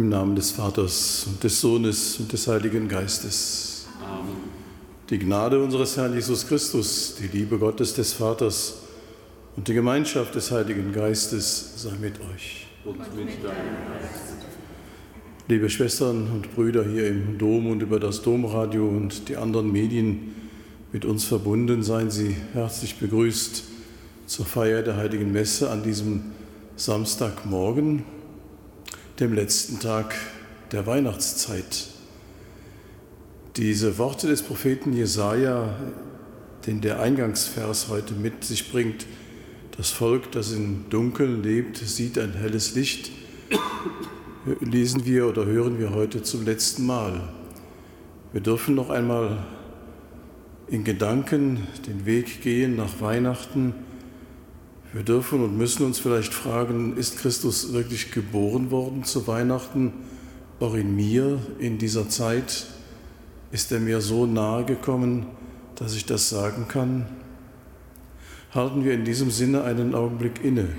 Im Namen des Vaters und des Sohnes und des Heiligen Geistes. Amen. Die Gnade unseres Herrn Jesus Christus, die Liebe Gottes des Vaters und die Gemeinschaft des Heiligen Geistes sei mit euch. Und mit deinem Geist. Liebe Schwestern und Brüder hier im Dom und über das Domradio und die anderen Medien mit uns verbunden, seien Sie herzlich begrüßt zur Feier der Heiligen Messe an diesem Samstagmorgen, dem letzten Tag der Weihnachtszeit. Diese Worte des Propheten Jesaja, den der Eingangsvers heute mit sich bringt, das Volk, das im Dunkeln lebt, sieht ein helles Licht, lesen wir oder hören wir heute zum letzten Mal. Wir dürfen noch einmal in Gedanken den Weg gehen nach Weihnachten. Wir dürfen und müssen uns vielleicht fragen, ist Christus wirklich geboren worden zu Weihnachten, auch in mir in dieser Zeit? Ist er mir so nahe gekommen, dass ich das sagen kann? Halten wir in diesem Sinne einen Augenblick inne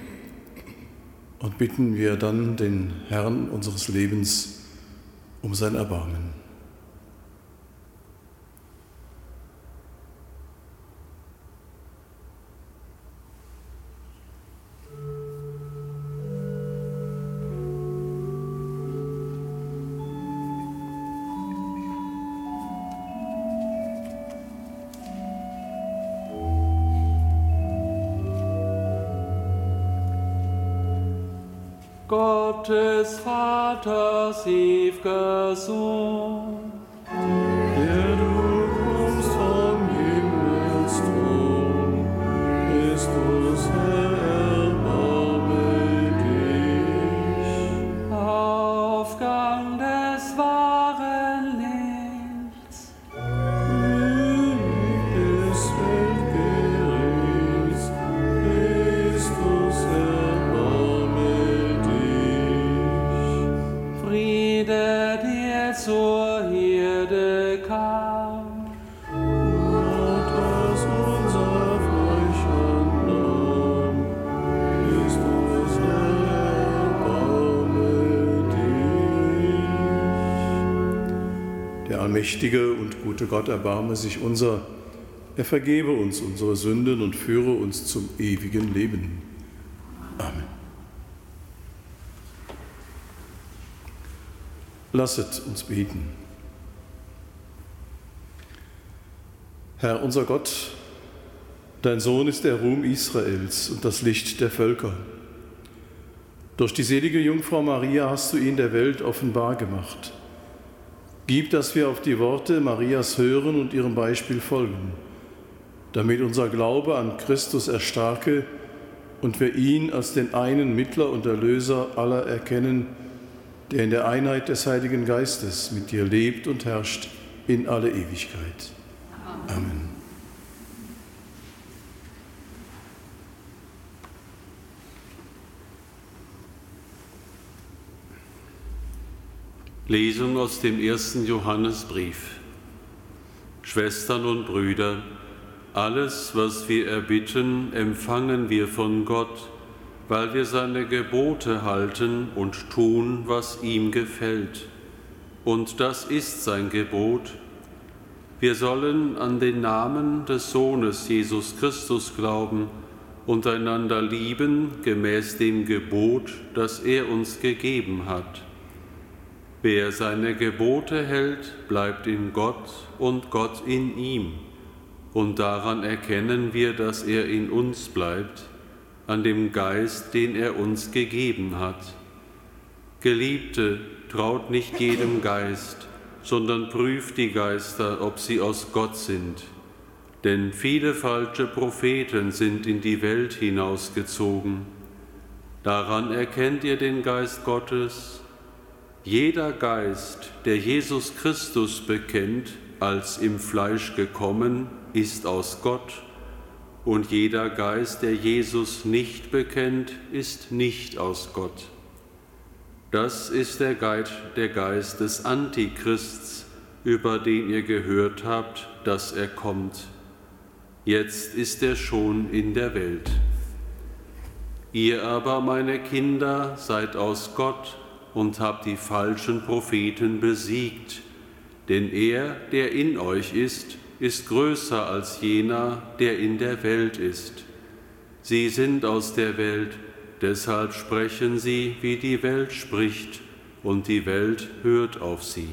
und bitten wir dann den Herrn unseres Lebens um sein Erbarmen. Vaters allmächtige und gute Gott erbarme sich unser, er vergebe uns unsere Sünden und führe uns zum ewigen Leben. Amen. Lasset uns beten. Herr unser Gott, dein Sohn ist der Ruhm Israels und das Licht der Völker. Durch die selige Jungfrau Maria hast du ihn der Welt offenbar gemacht. Gib, dass wir auf die Worte Marias hören und ihrem Beispiel folgen, damit unser Glaube an Christus erstarke und wir ihn als den einen Mittler und Erlöser aller erkennen, der in der Einheit des Heiligen Geistes mit dir lebt und herrscht in alle Ewigkeit. Amen. Lesung aus dem ersten Johannesbrief. Schwestern und Brüder, alles, was wir erbitten, empfangen wir von Gott, weil wir seine Gebote halten und tun, was ihm gefällt. Und das ist sein Gebot. Wir sollen an den Namen des Sohnes Jesus Christus glauben und einander lieben gemäß dem Gebot, das er uns gegeben hat. Wer seine Gebote hält, bleibt in Gott und Gott in ihm. Und daran erkennen wir, dass er in uns bleibt, an dem Geist, den er uns gegeben hat. Geliebte, traut nicht jedem Geist, sondern prüft die Geister, ob sie aus Gott sind. Denn viele falsche Propheten sind in die Welt hinausgezogen. Daran erkennt ihr den Geist Gottes. Jeder Geist, der Jesus Christus bekennt, als im Fleisch gekommen, ist aus Gott, und jeder Geist, der Jesus nicht bekennt, ist nicht aus Gott. Das ist der Geist, der Geist des Antichrists, über den ihr gehört habt, dass er kommt. Jetzt ist er schon in der Welt. Ihr aber, meine Kinder, seid aus Gott, und habt die falschen Propheten besiegt. Denn er, der in euch ist, ist größer als jener, der in der Welt ist. Sie sind aus der Welt, deshalb sprechen sie, wie die Welt spricht, und die Welt hört auf sie.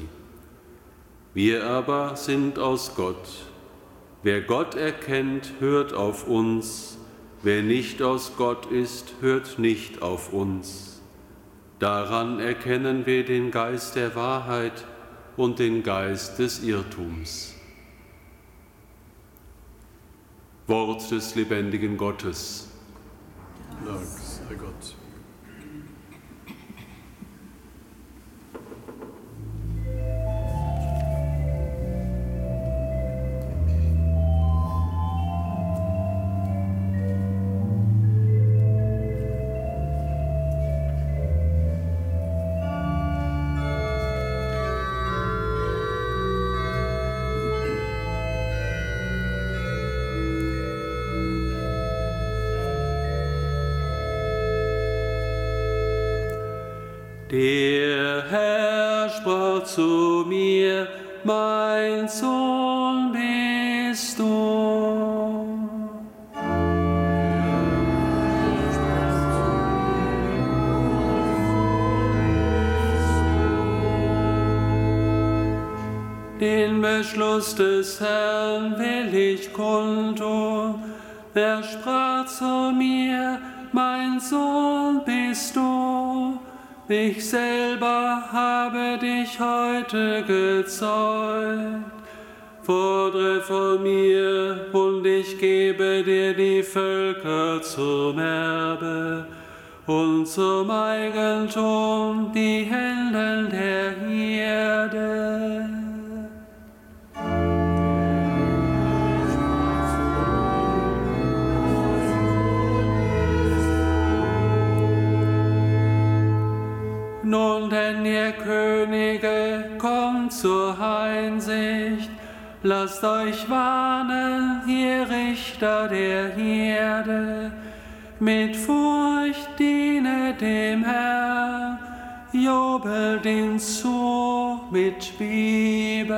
Wir aber sind aus Gott. Wer Gott erkennt, hört auf uns, wer nicht aus Gott ist, hört nicht auf uns. Daran erkennen wir den Geist der Wahrheit und den Geist des Irrtums. Wort des lebendigen Gottes. Dank sei Gott. Der Herr sprach zu mir, mein Sohn bist du. Den Beschluss des Herrn will ich kundtun. Er sprach zu mir, Ich selber habe dich heute gezeugt. Fordre von mir und ich gebe dir die Völker zum Erbe und zum Eigentum die Händen der Erde. Einsicht, lasst euch warnen, ihr Richter der Erde, mit Furcht diene dem Herrn, jubelt ihn zu mit Bibeln.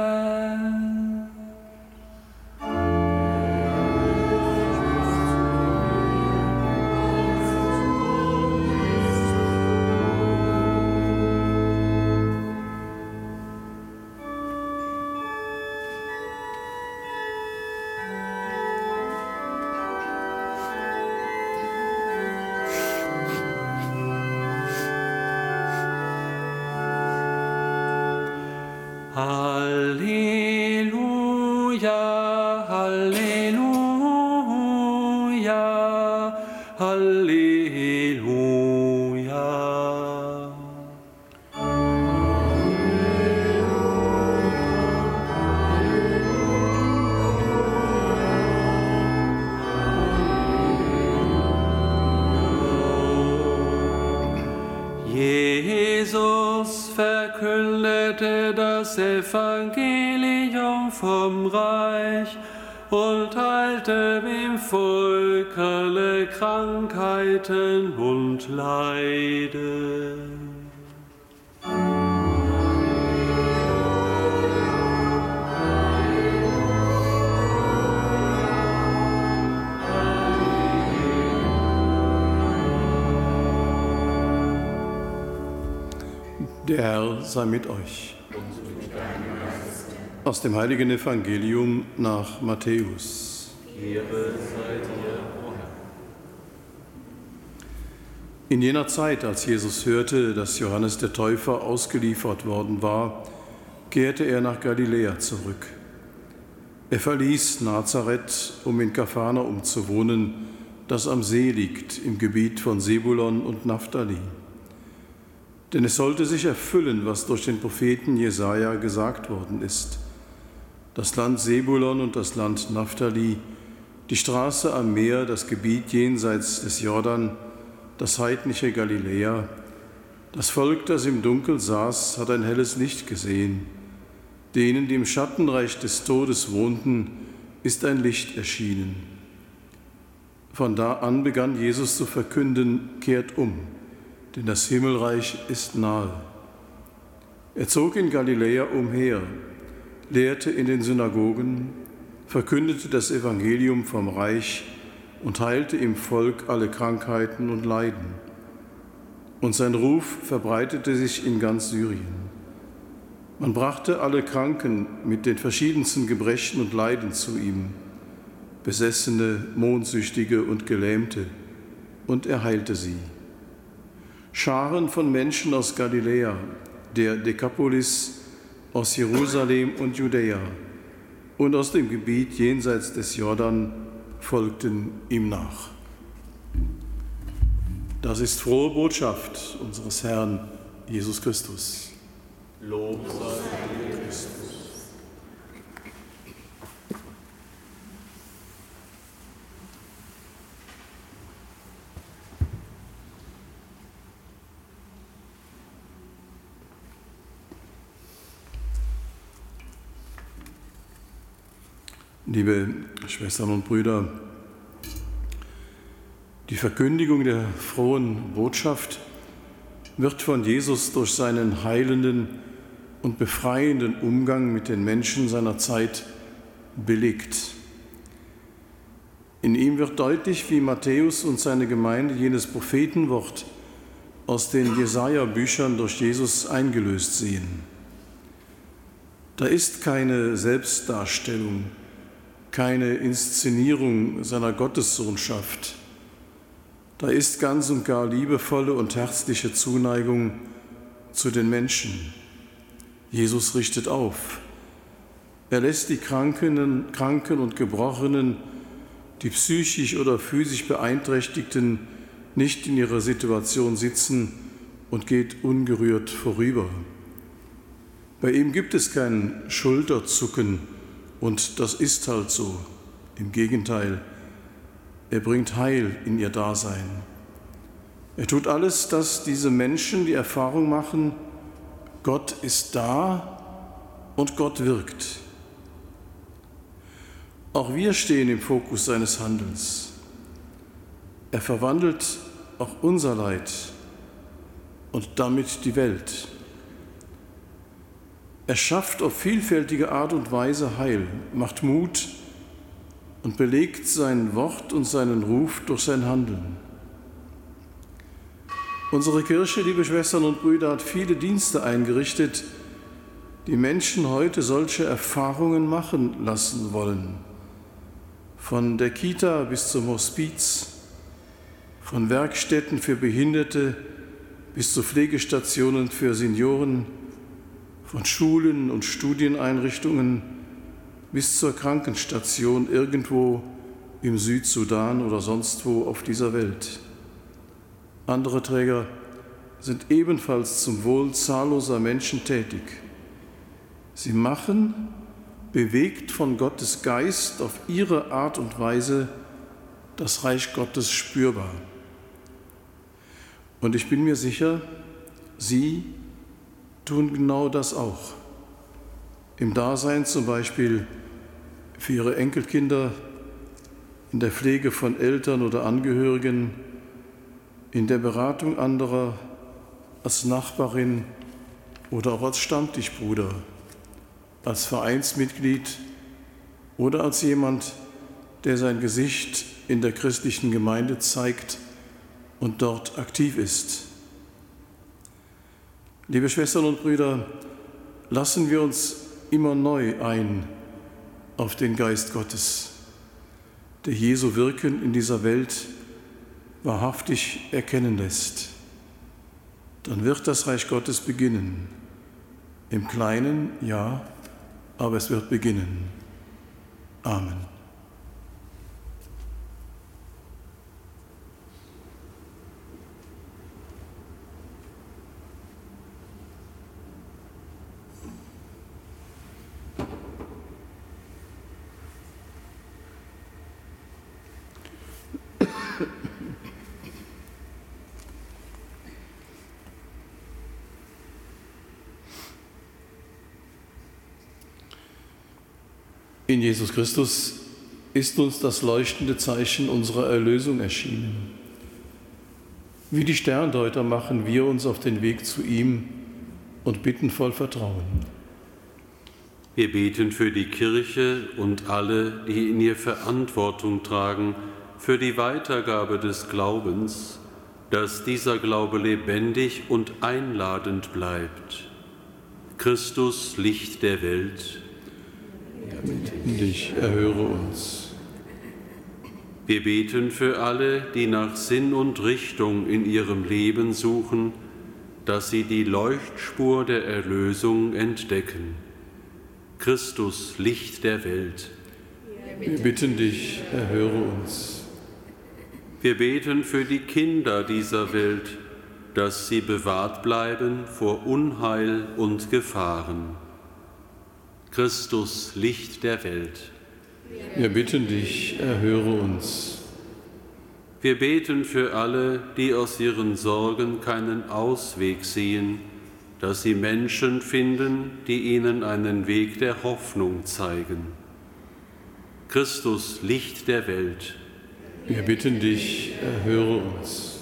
Heilte im Volk alle Krankheiten und Leiden. Der Herr sei mit euch. Aus dem heiligen Evangelium nach Matthäus. In jener Zeit, als Jesus hörte, dass Johannes der Täufer ausgeliefert worden war, kehrte er nach Galiläa zurück. Er verließ Nazareth, um in Kapharnaum zu wohnen, das am See liegt, im Gebiet von Sebulon und Naphtali. Denn es sollte sich erfüllen, was durch den Propheten Jesaja gesagt worden ist. Das Land Sebulon und das Land Naphtali, die Straße am Meer, das Gebiet jenseits des Jordan, das heidnische Galiläa. Das Volk, das im Dunkel saß, hat ein helles Licht gesehen. Denen, die im Schattenreich des Todes wohnten, ist ein Licht erschienen. Von da an begann Jesus zu verkünden, kehrt um denn das Himmelreich ist nahe. Er zog in Galiläa umher, lehrte in den Synagogen, verkündete das Evangelium vom Reich und heilte im Volk alle Krankheiten und Leiden. Und sein Ruf verbreitete sich in ganz Syrien. Man brachte alle Kranken mit den verschiedensten Gebrechen und Leiden zu ihm, Besessene, Mondsüchtige und Gelähmte, und er heilte sie. Scharen von Menschen aus Galiläa, der Dekapolis, aus Jerusalem und Judäa und aus dem Gebiet jenseits des Jordan folgten ihm nach. Das ist frohe Botschaft unseres Herrn Jesus Christus. Lob sei Christus. Liebe Schwestern und Brüder, die Verkündigung der frohen Botschaft wird von Jesus durch seinen heilenden und befreienden Umgang mit den Menschen seiner Zeit belegt. In ihm wird deutlich, wie Matthäus und seine Gemeinde jenes Prophetenwort aus den Jesaja-Büchern durch Jesus eingelöst sehen. Da ist keine Selbstdarstellung, keine Inszenierung seiner Gottessohnschaft. Da ist ganz und gar liebevolle und herzliche Zuneigung zu den Menschen. Jesus richtet auf. Er lässt die Kranken, Kranken und Gebrochenen, die psychisch oder physisch Beeinträchtigten nicht in ihrer Situation sitzen und geht ungerührt vorüber. Bei ihm gibt es kein Schulterzucken und das ist halt so. Im Gegenteil, er bringt Heil in ihr Dasein. Er tut alles, dass diese Menschen die Erfahrung machen, Gott ist da und Gott wirkt. Auch wir stehen im Fokus seines Handelns. Er verwandelt auch unser Leid und damit die Welt. Er schafft auf vielfältige Art und Weise Heil, macht Mut und belegt sein Wort und seinen Ruf durch sein Handeln. Unsere Kirche, liebe Schwestern und Brüder, hat viele Dienste eingerichtet, die Menschen heute solche Erfahrungen machen lassen wollen. Von der Kita bis zum Hospiz, von Werkstätten für Behinderte bis zu Pflegestationen für Senioren, von Schulen und Studieneinrichtungen bis zur Krankenstation irgendwo im Südsudan oder sonst wo auf dieser Welt. Andere Träger sind ebenfalls zum Wohl zahlloser Menschen tätig. Sie machen, bewegt von Gottes Geist auf ihre Art und Weise, das Reich Gottes spürbar. Und ich bin mir sicher, Sie tun genau das auch. Im Dasein zum Beispiel für ihre Enkelkinder, in der Pflege von Eltern oder Angehörigen, in der Beratung anderer, als Nachbarin oder auch als Stammtischbruder, als Vereinsmitglied oder als jemand, der sein Gesicht in der christlichen Gemeinde zeigt und dort aktiv ist. Liebe Schwestern und Brüder, lassen wir uns immer neu ein auf den Geist Gottes, der Jesu Wirken in dieser Welt wahrhaftig erkennen lässt, dann wird das Reich Gottes beginnen. Im Kleinen ja, aber es wird beginnen. Amen. In Jesus Christus ist uns das leuchtende Zeichen unserer Erlösung erschienen. Wie die Sterndeuter machen wir uns auf den Weg zu ihm, und bitten voll Vertrauen. Wir beten für die Kirche und alle, die in ihr Verantwortung tragen, für die Weitergabe des Glaubens, dass dieser Glaube lebendig und einladend bleibt. Christus, Licht der Welt. Dich erhöre uns. Wir beten für alle, die nach Sinn und Richtung in ihrem Leben suchen, dass sie die Leuchtspur der Erlösung entdecken. Christus, Licht der Welt. Wir bitten dich, erhöre uns. Wir beten für die Kinder dieser Welt, dass sie bewahrt bleiben vor Unheil und Gefahren. Christus, Licht der Welt. Wir bitten dich, erhöre uns. Wir beten für alle, die aus ihren Sorgen keinen Ausweg sehen, dass sie Menschen finden, die ihnen einen Weg der Hoffnung zeigen. Christus, Licht der Welt. Wir bitten dich, erhöre uns.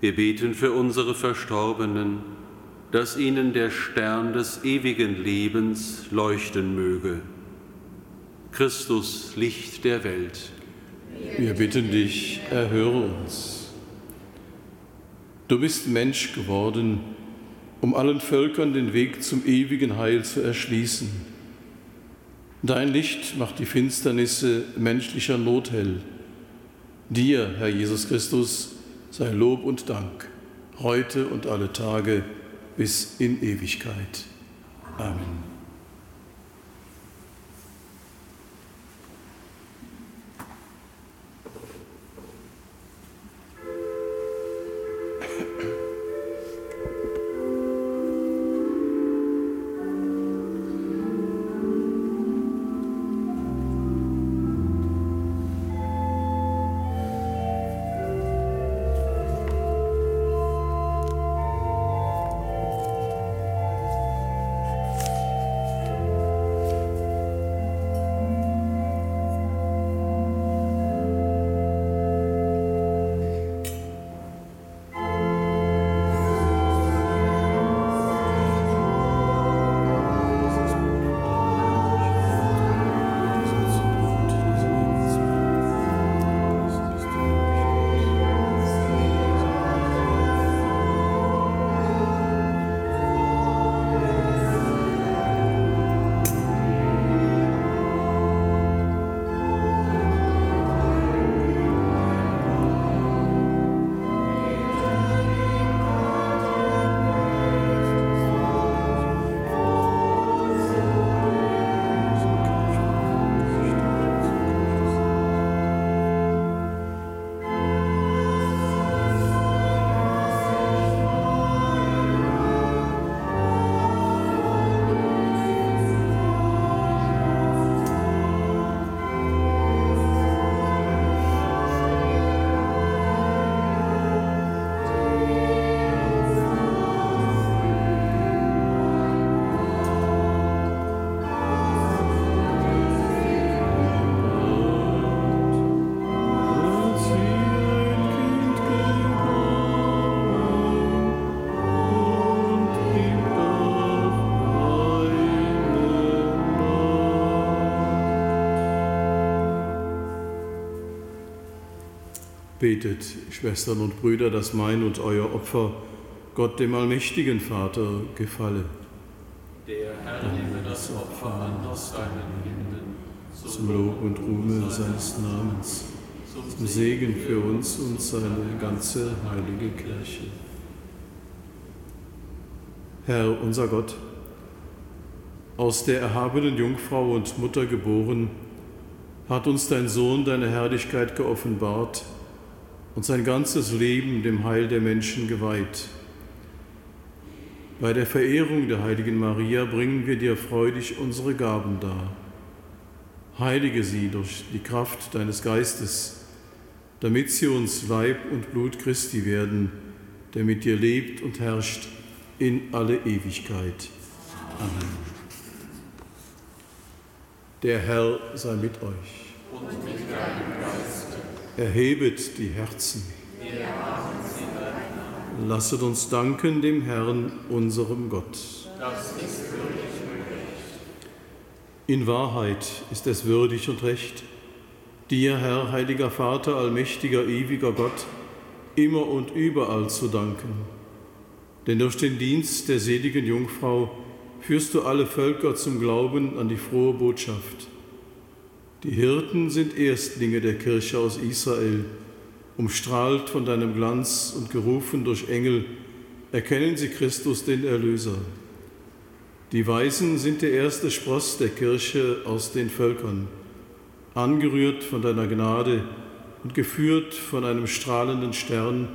Wir beten für unsere Verstorbenen, dass ihnen der Stern des ewigen Lebens leuchten möge. Christus, Licht der Welt. Wir bitten dich, erhöre uns. Du bist Mensch geworden, um allen Völkern den Weg zum ewigen Heil zu erschließen. Dein Licht macht die Finsternisse menschlicher Not hell. Dir, Herr Jesus Christus, sei Lob und Dank, heute und alle Tage bis in Ewigkeit. Amen. Betet, Schwestern und Brüder, dass mein und euer Opfer Gott, dem allmächtigen Vater, gefalle. Der Herr nehme das Opfer an aus deinen Händen, zum Lob und Ruhme seines Namens, zum Segen für uns und seine ganze heilige Kirche. Herr unser Gott, aus der erhabenen Jungfrau und Mutter geboren, hat uns dein Sohn deine Herrlichkeit geoffenbart, und sein ganzes Leben dem Heil der Menschen geweiht. Bei der Verehrung der heiligen Maria bringen wir dir freudig unsere Gaben dar. Heilige sie durch die Kraft deines Geistes, damit sie uns Leib und Blut Christi werden, der mit dir lebt und herrscht in alle Ewigkeit. Amen. Der Herr sei mit euch. Und mit deinem Geist. Erhebet die Herzen. Lasset uns danken dem Herrn, unserem Gott. In Wahrheit ist es würdig und recht, dir, Herr, heiliger Vater, allmächtiger, ewiger Gott, immer und überall zu danken. Denn durch den Dienst der seligen Jungfrau führst du alle Völker zum Glauben an die frohe Botschaft. Die Hirten sind Erstlinge der Kirche aus Israel umstrahlt von deinem Glanz und gerufen durch Engel, erkennen sie Christus, den Erlöser. Die Weisen sind der erste Spross der Kirche aus den Völkern, angerührt von deiner Gnade und geführt von einem strahlenden Stern,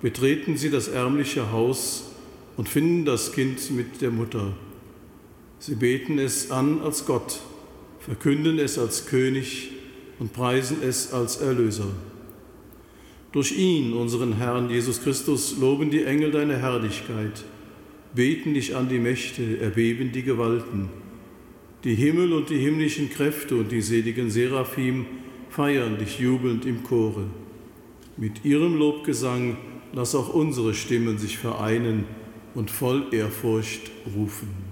betreten sie das ärmliche Haus und finden das Kind mit der Mutter. Sie beten es an als Gott, verkünden es als König und preisen es als Erlöser. Durch ihn, unseren Herrn Jesus Christus, loben die Engel deine Herrlichkeit, beten dich an die Mächte, erbeben die Gewalten. Die Himmel und die himmlischen Kräfte und die seligen Seraphim feiern dich jubelnd im Chore. Mit ihrem Lobgesang lass auch unsere Stimmen sich vereinen und voll Ehrfurcht rufen.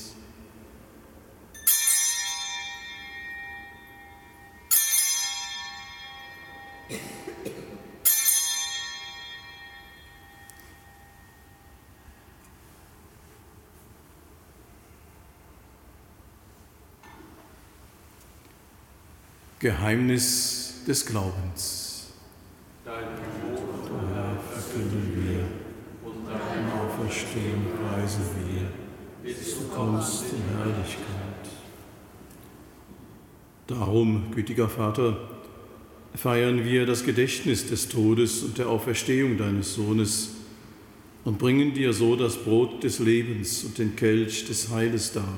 Geheimnis des Glaubens. Dein Tod, Herr, verkünden wir und dein Auferstehen preisen wir, bis du kommst in Herrlichkeit. Darum, gütiger Vater, feiern wir das Gedächtnis des Todes und der Auferstehung deines Sohnes und bringen dir so das Brot des Lebens und den Kelch des Heiles dar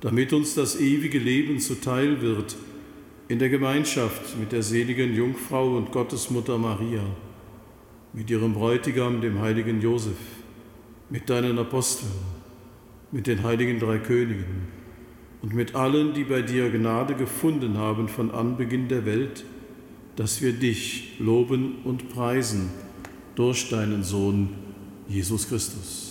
damit uns das ewige Leben zuteil wird in der Gemeinschaft mit der seligen Jungfrau und Gottesmutter Maria, mit ihrem Bräutigam, dem heiligen Josef, mit deinen Aposteln, mit den heiligen drei Königen und mit allen, die bei dir Gnade gefunden haben von Anbeginn der Welt, dass wir dich loben und preisen durch deinen Sohn Jesus Christus.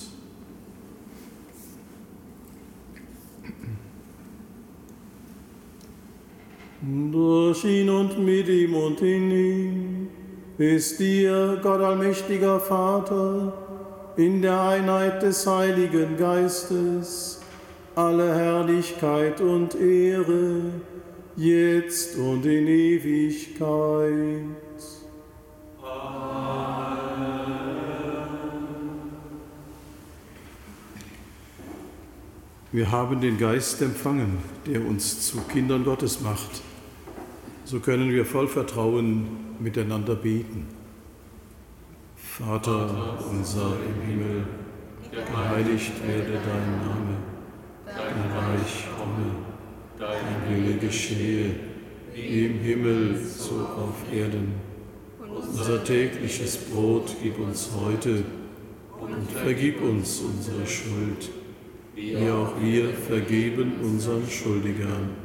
Durch ihn und mit ihm und in ihm ist dir, Gott allmächtiger Vater, in der Einheit des Heiligen Geistes, alle Herrlichkeit und Ehre, jetzt und in Ewigkeit. Wir haben den Geist empfangen, der uns zu Kindern Gottes macht. So können wir voll Vertrauen miteinander beten. Vater unser im Himmel, geheiligt werde dein Name, dein Reich komme dein Wille geschehe, wie im Himmel, so auf Erden. Unser tägliches Brot gib uns heute und vergib uns unsere Schuld, wie auch wir vergeben unseren Schuldigern.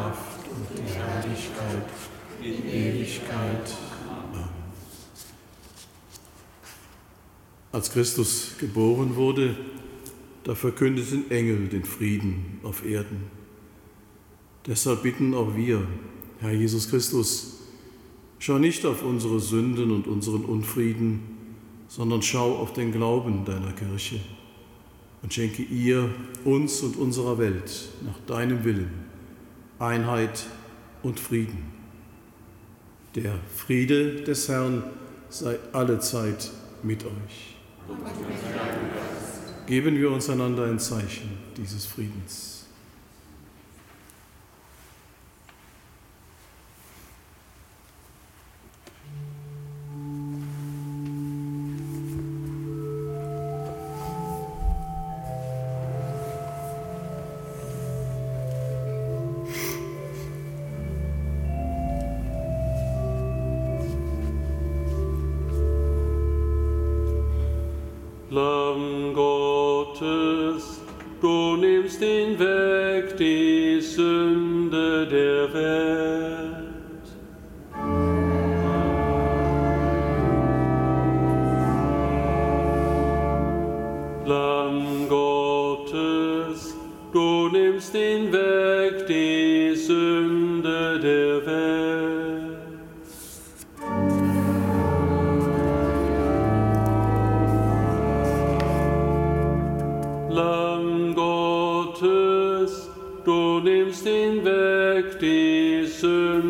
Kraft und die Herrlichkeit in Ewigkeit. Amen. Als Christus geboren wurde, da verkündeten Engel den Frieden auf Erden. Deshalb bitten auch wir, Herr Jesus Christus, schau nicht auf unsere Sünden und unseren Unfrieden, sondern schau auf den Glauben deiner Kirche und schenke ihr, uns und unserer Welt nach deinem Willen Einheit und Frieden. Der Friede des Herrn sei allezeit mit euch. Geben wir uns einander ein Zeichen dieses Friedens. Lamm Gottes, du nimmst hinweg die Sünde.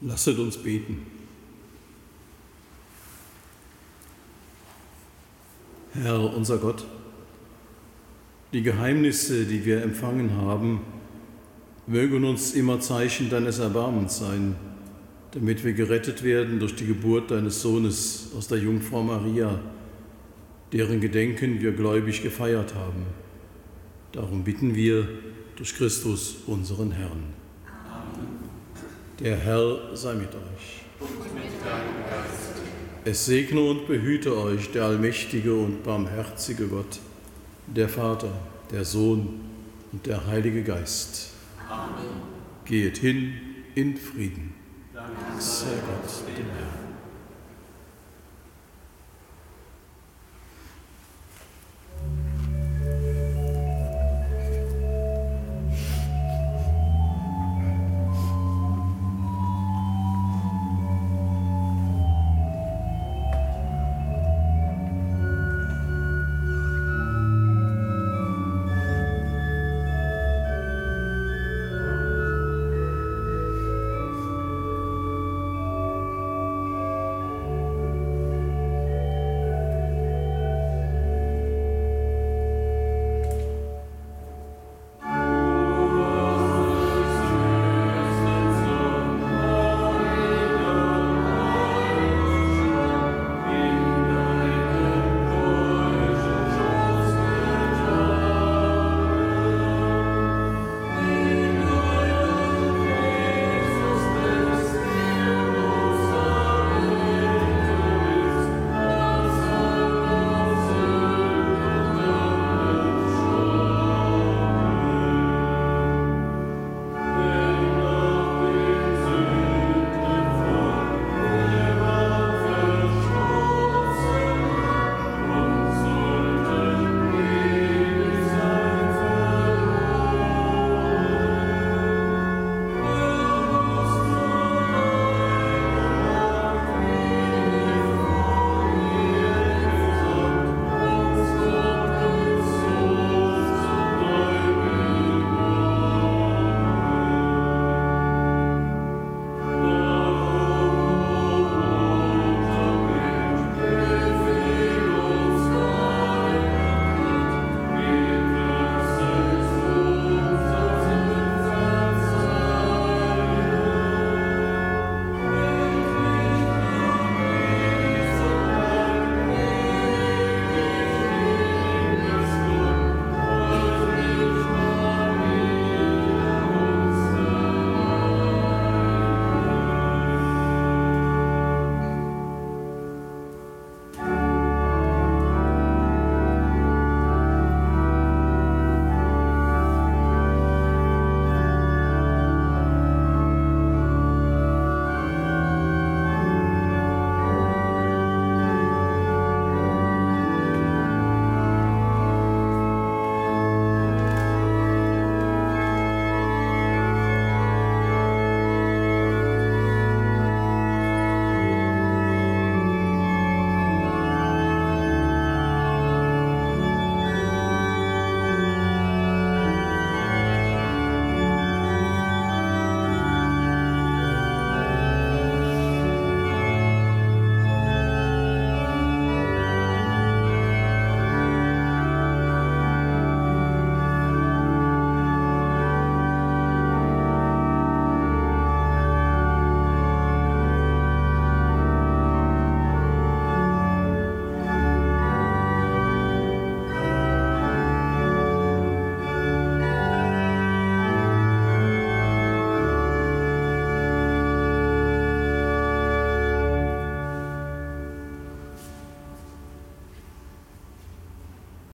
Lasset uns beten. Herr, unser Gott, die Geheimnisse, die wir empfangen haben, mögen uns immer Zeichen deines Erbarmens sein, damit wir gerettet werden durch die Geburt deines Sohnes aus der Jungfrau Maria, deren Gedenken wir gläubig gefeiert haben. Darum bitten wir durch Christus, unseren Herrn. Der Herr sei mit euch. Es segne und behüte euch der allmächtige und barmherzige Gott, der Vater, der Sohn und der Heilige Geist. Amen. Geht hin in Frieden. Danke sei Gott dem Herrn.